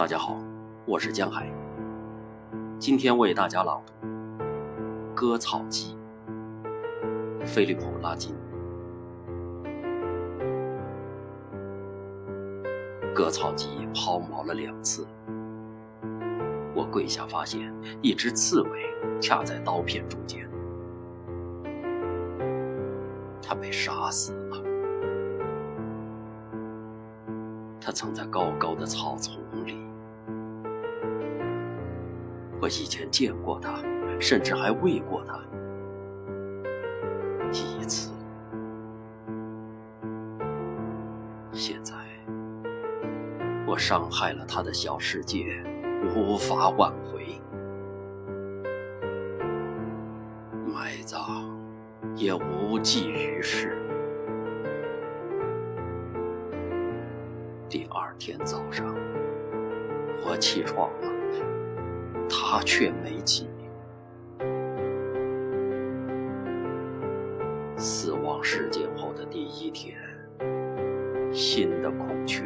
大家好，我是江海。今天为大家朗读《割草机》，菲利普·拉金。割草机抛锚了两次，我跪下发现一只刺猬卡在刀片中间，它被杀死了。它藏在高高的草丛里。我以前见过它，甚至还喂过它一次。现在，我伤害了它的小世界，无法挽回。埋葬也无济于事。第二天早上，我起床了，他却没起。死亡事件后的第一天，新的孔雀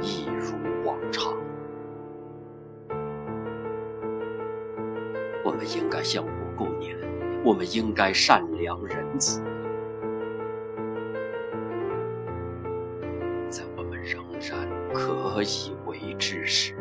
一如往常。我们应该相互顾念，我们应该善良仁慈。在我们仍然可以为之时。